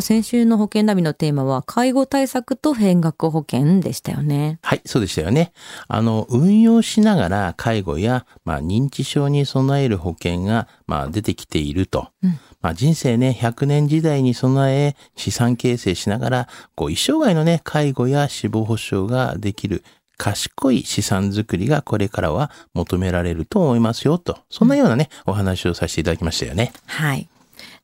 先週の保険ナビのテーマは介護対策と変額保険でしたよね。はい、そうでしたよね。あの、運用しながら介護や、まあ、認知症に備える保険が、まあ、出てきていると。まあ、人生ね、100年時代に備え、資産形成しながら、こう、一生涯のね、介護や死亡保障ができる、賢い資産作りがこれからは求められると思いますよと。そんなようなね、お話をさせていただきましたよね。はい。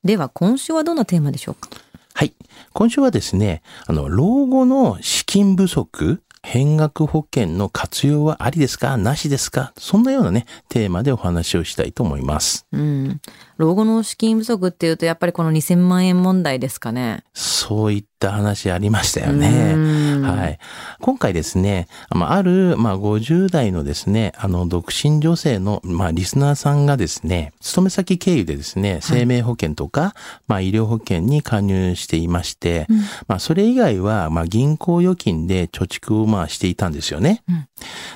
では今週はどんなテーマでしょうか？はい。今週はですね、あの、老後の資金不足、変額保険の活用はありですかなしですかそんなようなね、テーマでお話をしたいと思います。うん。老後の資金不足っていうとやっぱりこの2000万円問題ですかね。そういった話ありましたよね。うんはい。今回ですね、まあある、まあ、50代のですね、あの、独身女性の、まあ、リスナーさんがですね、勤め先経由でですね、生命保険とか、まあ、医療保険に加入していまして、まあ、それ以外は、まあ、銀行預金で貯蓄を、まあ、していたんですよね。うん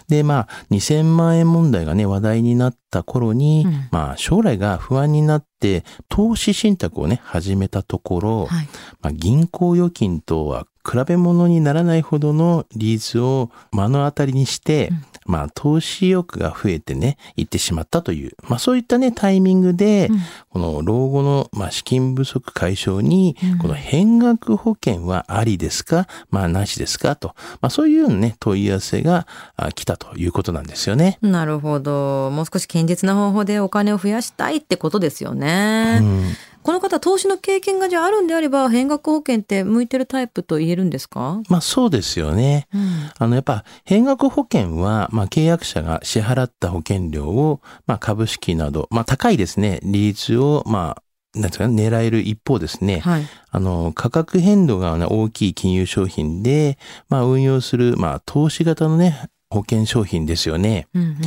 で、まあ、2000万円問題がね、話題になった頃に、うんまあ、将来が不安になって、投資信託をね、始めたところ、はい。まあ、銀行預金とは比べ物にならないほどの利率を目の当たりにして、まあ、投資意欲が増えてね、行ってしまったという、まあ、そういったね、タイミングで、うんこの老後の、まあ、資金不足解消に、うんこの変額保険はありですかまあ、なしですかと、まあ、そういうね、問い合わせがあ来たということなんですよね。なるほど。もう少し堅実な方法でお金を増やしたいってことですよね。うんこの方、投資の経験がじゃああるんであれば、変額保険って向いてるタイプと言えるんですか？まあ、そうですよね。うん。あの、やっぱ、変額保険は、まあ、契約者が支払った保険料を、まあ、株式など、まあ、高いですね、利率を、まあ、なんですかね、狙える一方ですね、はい。あの、価格変動が、ね、大きい金融商品で、まあ、運用する、まあ、投資型のね、保険商品ですよね。うんうん。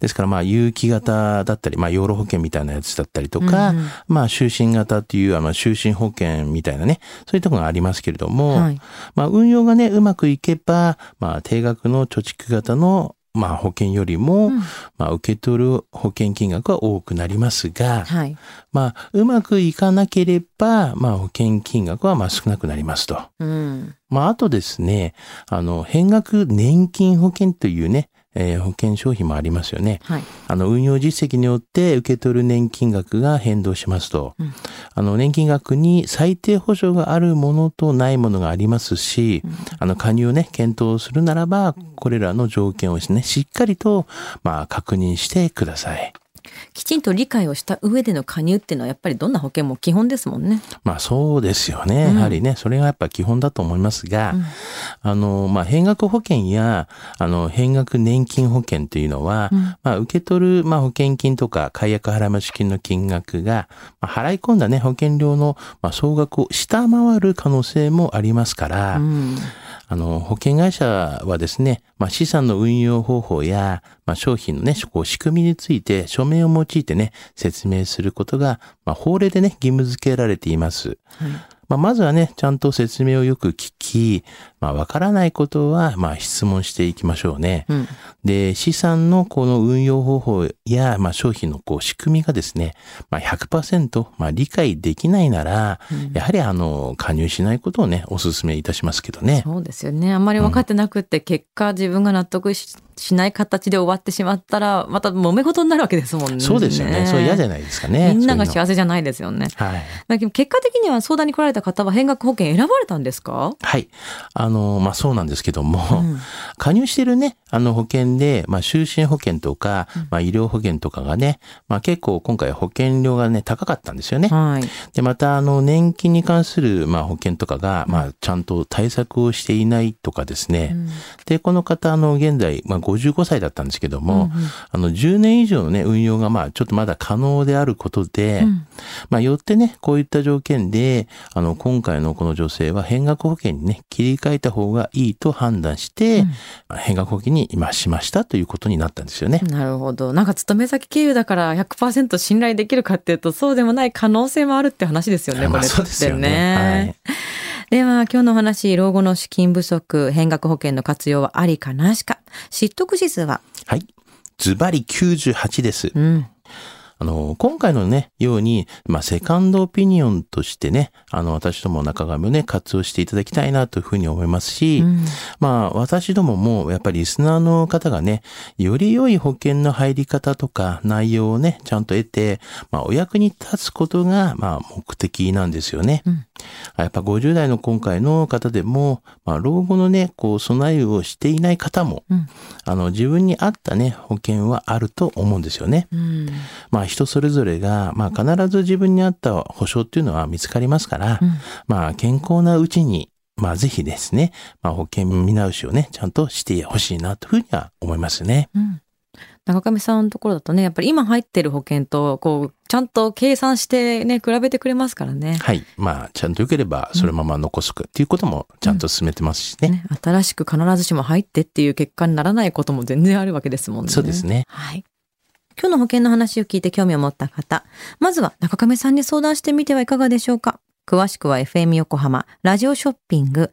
ですから、まあ、有機型だったり、まあ、養老保険みたいなやつだったりとか、うんうんまあ、就寝型っていう、あの、就寝保険みたいなね、そういうところがありますけれども、はい。まあ、運用がね、うまくいけば、まあ、定額の貯蓄型の、まあ、保険よりも、うんまあ、受け取る保険金額は多くなりますが、はい。まあ、うまくいかなければ、まあ、保険金額は、まあ、少なくなりますと。うん。まあ、あとですね、あの、変額年金保険というね、えー保険商品もありますよね。はい。あの、運用実績によって受け取る年金額が変動しますと。うんあの、年金額に最低保障があるものとないものがありますし、あの、加入をね、検討するならば、これらの条件をですね、しっかりと、まあ、確認してください。きちんと理解をした上での加入っていうのはやっぱりどんな保険も基本ですもんね。まあ、そうですよね。うんやはりね、それがやっぱ基本だと思いますが、うんあの、まあ、変額保険や、あの、変額年金保険というのは、うんまあ、受け取る、まあ、保険金とか、解約払増金の金額が、まあ、払い込んだね、保険料の、まあ、総額を下回る可能性もありますから、うん。あの、保険会社はですね、まあ、資産の運用方法や、まあ、商品のね、仕組みについて書面を用いてね、説明することが、まあ、法令でね、義務付けられています。はい。まあ、まずはね、ちゃんと説明をよく聞き、まあ、わからないことは、まあ、質問していきましょうね。うん。で、資産のこの運用方法や、まあ、商品のこう仕組みがですね、まあ、100%、まあ、理解できないなら、やはりあの、加入しないことをね、お勧めいたしますけどね。そうですよね。あんまり分かってなくって、結果自分が納得ししない形で終わってしまったら、また揉め事になるわけですもんね。そうですよね。そう嫌じゃないですかね。みんなが幸せじゃないですよね。はい。だけど結果的には相談に来られた方は変額保険選ばれたんですか？はい。あの、まあ、そうなんですけども、うん 加入してるね、あの保険で、まあ、就寝保険とか、まあ、医療保険とかがね、まあ、結構今回保険料がね、高かったんですよね。はい。で、また、あの、年金に関する、まあ、保険とかが、まあ、ちゃんと対策をしていないとかですね。うんで、この方、あの、現在、まあ、55歳だったんですけども、うんうんあの、10年以上のね、運用が、まあ、ちょっとまだ可能であることで、うんまあ、よってね、こういった条件で、あの、今回のこの女性は変額保険にね、切り替えた方がいいと判断して、うんまあ変額保険に今しましたということになったんですよね。なるほど。なんか勤め先経由だから100%信頼できるかっていうとそうでもない可能性もあるって話ですよね、こまあれってそうですよね。では今日のお話、老後の資金不足、変額保険の活用はありかなしか。知得指数は？はい。はい。ズバリ98です。うん。あの、今回のね、ように、まあ、セカンドオピニオンとしてね、あの、私ども中上をね、活用していただきたいなというふうに思いますし、うんまあ、私どもも、やっぱりリスナーの方がね、より良い保険の入り方とか内容をね、ちゃんと得て、まあ、お役に立つことが、まあ、目的なんですよね。うんやっぱ50代の今回の方でも、まあ、老後のね、こう、備えをしていない方も、うんあの、自分に合ったね、保険はあると思うんですよね。うんまあ人それぞれが、まあ必ず自分に合った保証っていうのは見つかりますから、うんまあ健康なうちに、まあぜひですね、まあ保険見直しをね、ちゃんとしてほしいなというふうには思いますね。うん中上さんのところだとね、やっぱり今入ってる保険と、こう、ちゃんと計算してね、比べてくれますからね。はい。まあちゃんと良ければそのまま残すっていうこともちゃんと進めてますしね。ね、新しく必ずしも入ってっていう結果にならないことも全然あるわけですもんね。そうですね。はい。今日の保険の話を聞いて興味を持った方、まずは中亀さんに相談してみてはいかがでしょうか。詳しくは FM 横浜、ラジオショッピング、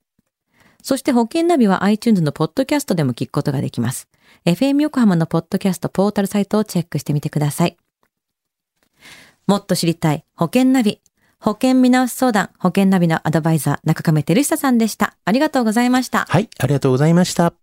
そして保険ナビは iTunes のポッドキャストでも聞くことができます。FM 横浜のポッドキャストポータルサイトをチェックしてみてください。もっと知りたい保険ナビ。保険見直し相談、保険ナビのアドバイザー、中亀照久さんでした。ありがとうございました。はい。ありがとうございました。